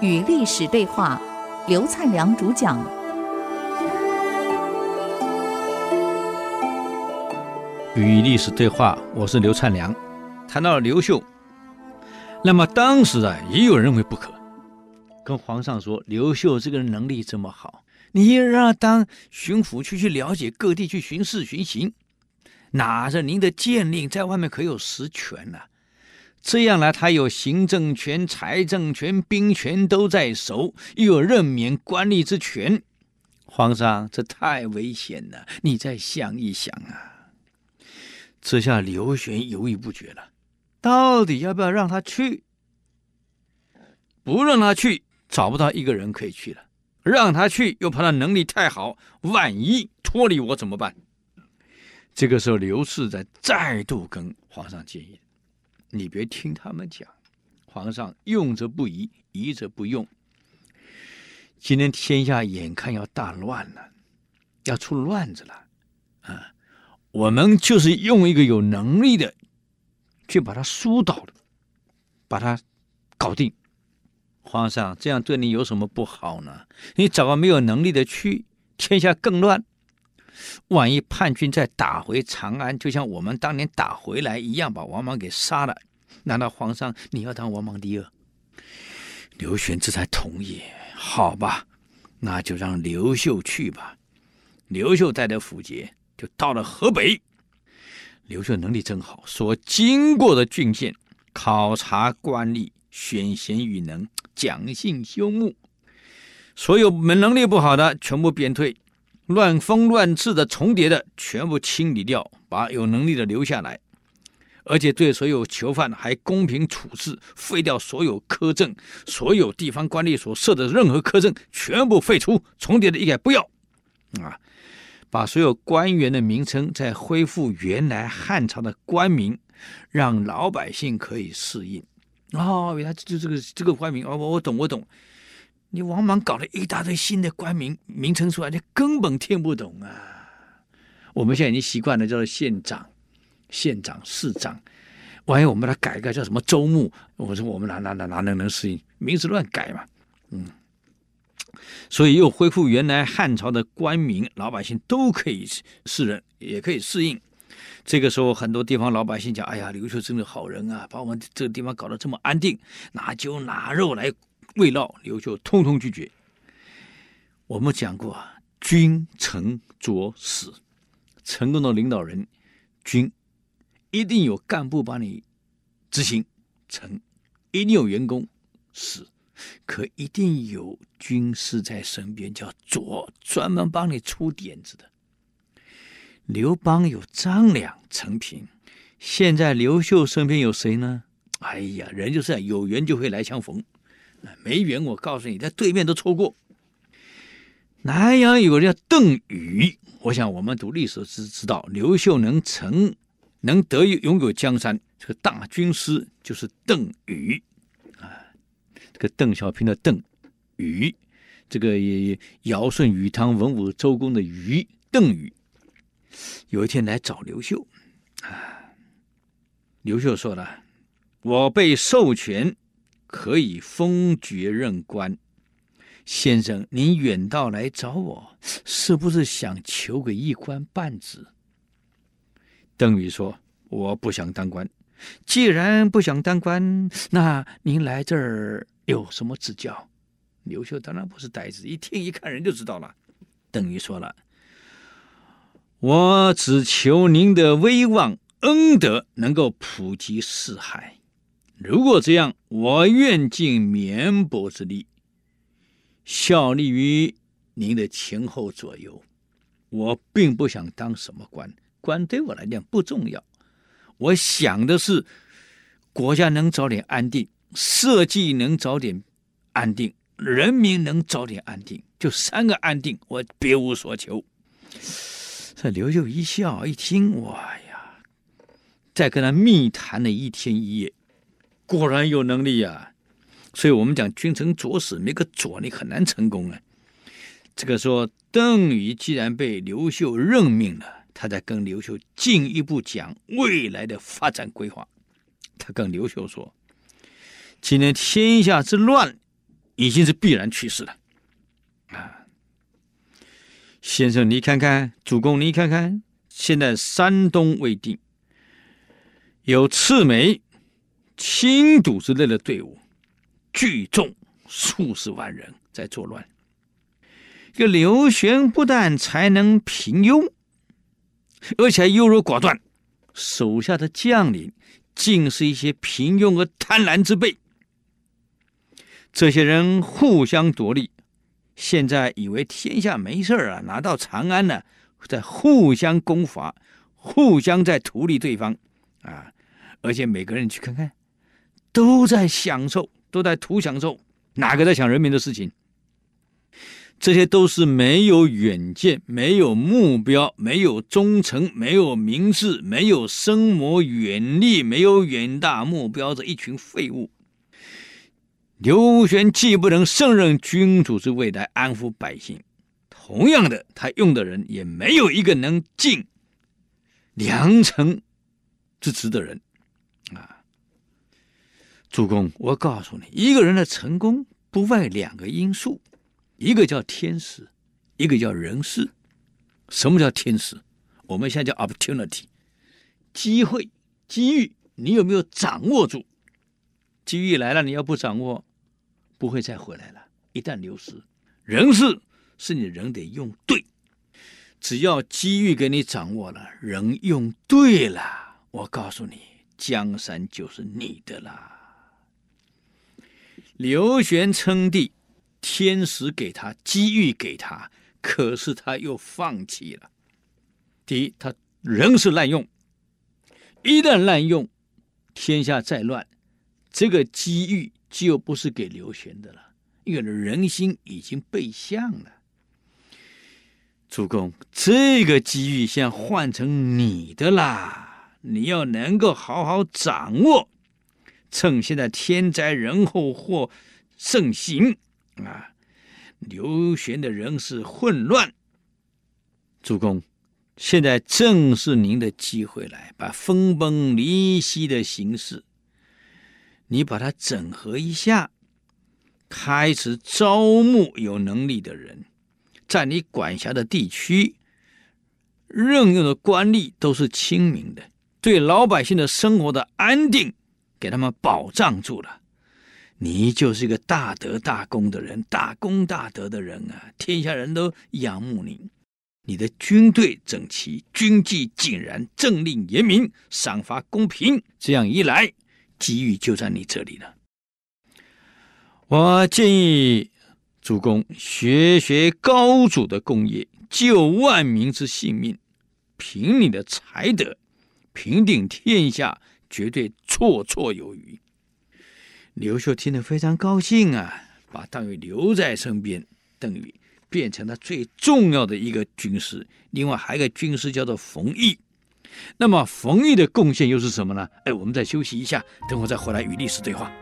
与历史对话，刘灿良主讲。与历史对话，我是刘灿良。谈到了刘秀，那么当时啊，也有人认为不可，跟皇上说：刘秀这个人能力这么好，你让他当巡抚去去了解各地去巡视巡行，拿着您的剑令在外面可有实权呢、这样来，他有行政权、财政权、兵权都在手，又有任免官吏之权。皇上，这太危险了，你再想一想啊！这下刘玄犹豫不决了，到底要不要让他去？不让他去，找不到一个人可以去了；让他去，又怕他能力太好，万一脱离我怎么办？这个时候，刘氏在再度跟皇上建议。你别听他们讲，皇上用则不疑，疑则不用。今天天下眼看要大乱了，要出乱子了，啊！我们就是用一个有能力的，去把他疏导了，把他搞定。皇上这样对你有什么不好呢？你找个没有能力的去，天下更乱。万一叛军再打回长安，就像我们当年打回来一样，把王莽给杀了，难道皇上你要当王莽第二？刘玄这才同意。好吧，那就让刘秀去吧。刘秀带着符节就到了河北。刘秀能力真好，所经过的郡县考察官吏，选贤与能，讲信修睦，所有门能力不好的全部贬退。乱封乱刺的重叠的全部清理掉，把有能力的留下来，而且对所有囚犯还公平处置，废掉所有苛政，所有地方官吏所设的任何苛政全部废除，重叠的一概不要，啊，把所有官员的名称再恢复原来汉朝的官名，让老百姓可以适应。哦，原来就这个这个官名，哦，我我懂我懂。你王莽搞了一大堆新的官名名称出来，你根本听不懂啊！我们现在已经习惯了叫做县长、县长、市长，万一我们把它改个叫什么州牧，我说我们哪哪哪哪能能适应？名字乱改嘛，嗯。所以又恢复原来汉朝的官名，老百姓都可以适应，也可以适应。这个时候，很多地方老百姓讲：“哎呀，刘秀真的好人啊，把我们这个地方搞得这么安定，拿酒拿肉来。”未到刘秀，通通拒绝。我们讲过啊，君臣佐使，成功的领导人，君一定有干部帮你执行，臣一定有员工，使可一定有军师在身边，叫佐，专门帮你出点子的。刘邦有张良、陈平，现在刘秀身边有谁呢？哎呀，人就是这样，有缘就会来相逢。没缘，我告诉你，在对面都错过。南阳有个人叫邓禹，我想我们读历史知知道，刘秀能成，能得拥有江山，这个大军师就是邓禹啊。这个邓小平的邓禹，这个尧舜禹汤文武周公的禹，邓禹，有一天来找刘秀啊。刘秀说了：“我被授权。”可以封爵任官，先生，您远道来找我，是不是想求个一官半职？邓禹说：“我不想当官。既然不想当官，那您来这儿有什么指教？”刘秀当然不是呆子，一听一看人就知道了。邓禹说了：“我只求您的威望恩德能够普及四海。”如果这样，我愿尽绵薄之力，效力于您的前后左右。我并不想当什么官，官对我来讲不重要。我想的是，国家能早点安定，社稷能早点安定，人民能早点安定，就三个安定，我别无所求。这刘秀一笑，一听，哇呀，再跟他密谈了一天一夜。果然有能力呀、所以我们讲君臣佐使，没个佐你很难成功啊。这个说邓禹既然被刘秀任命了，他在跟刘秀进一步讲未来的发展规划。他跟刘秀说：“今天天下之乱已经是必然趋势了。”啊，先生，你看看，主公，你看看，现在山东未定，有赤眉、青岛之类的队伍，聚众数十万人在作乱。这刘玄不但才能平庸，而且还优柔寡断，手下的将领竟是一些平庸而贪婪之辈。这些人互相夺利。现在以为天下没事啊，拿到长安呢，在互相攻伐，互相在图利对方，啊！而且每个人去看看，都在享受，都在图享受，哪个在想人民的事情？这些都是没有远见、没有目标、没有忠诚、没有明智、没有深谋远虑、没有远大目标的一群废物。刘玄既不能胜任君主之位来安抚百姓，同样的，他用的人也没有一个能尽良臣之职的人！主公，我告诉你，一个人的成功不外两个因素，一个叫天时，一个叫人事。什么叫天时？我们现在叫 opportunity，机会、机遇，你有没有掌握住？机遇来了，你要不掌握，不会再回来了。一旦流失，人事是你人得用对。只要机遇给你掌握了，人用对了，我告诉你，江山就是你的啦。刘玄称帝，天时给他，机遇给他，可是他又放弃了。第一，他仍是滥用，一旦滥用，天下再乱，这个机遇。就不是给刘玄的了，因为人心已经背向了。主公，这个机遇现在换成你的啦，你要能够好好掌握，趁现在天灾人祸或盛行啊，刘玄的人事混乱。主公，现在正是您的机会，来把分崩离析的形势。你把它整合一下，开始招募有能力的人，在你管辖的地区任用的官吏都是亲民的，对老百姓的生活的安定给他们保障住了。你就是一个大德大功的人，大功大德的人啊！天下人都仰慕你。你的军队整齐，军纪井然，政令严明，赏罚公平。这样一来。机遇就在你这里了。我建议主公学学高祖的功业，救万民之性命，凭你的才德，平定天下，绝对绰绰有余。刘秀听得非常高兴啊，把邓禹留在身边，邓禹变成了最重要的一个军师。另外还有一个军师叫做冯异。那么冯异的贡献又是什么呢？哎，我们再休息一下，等会再回来与历史对话。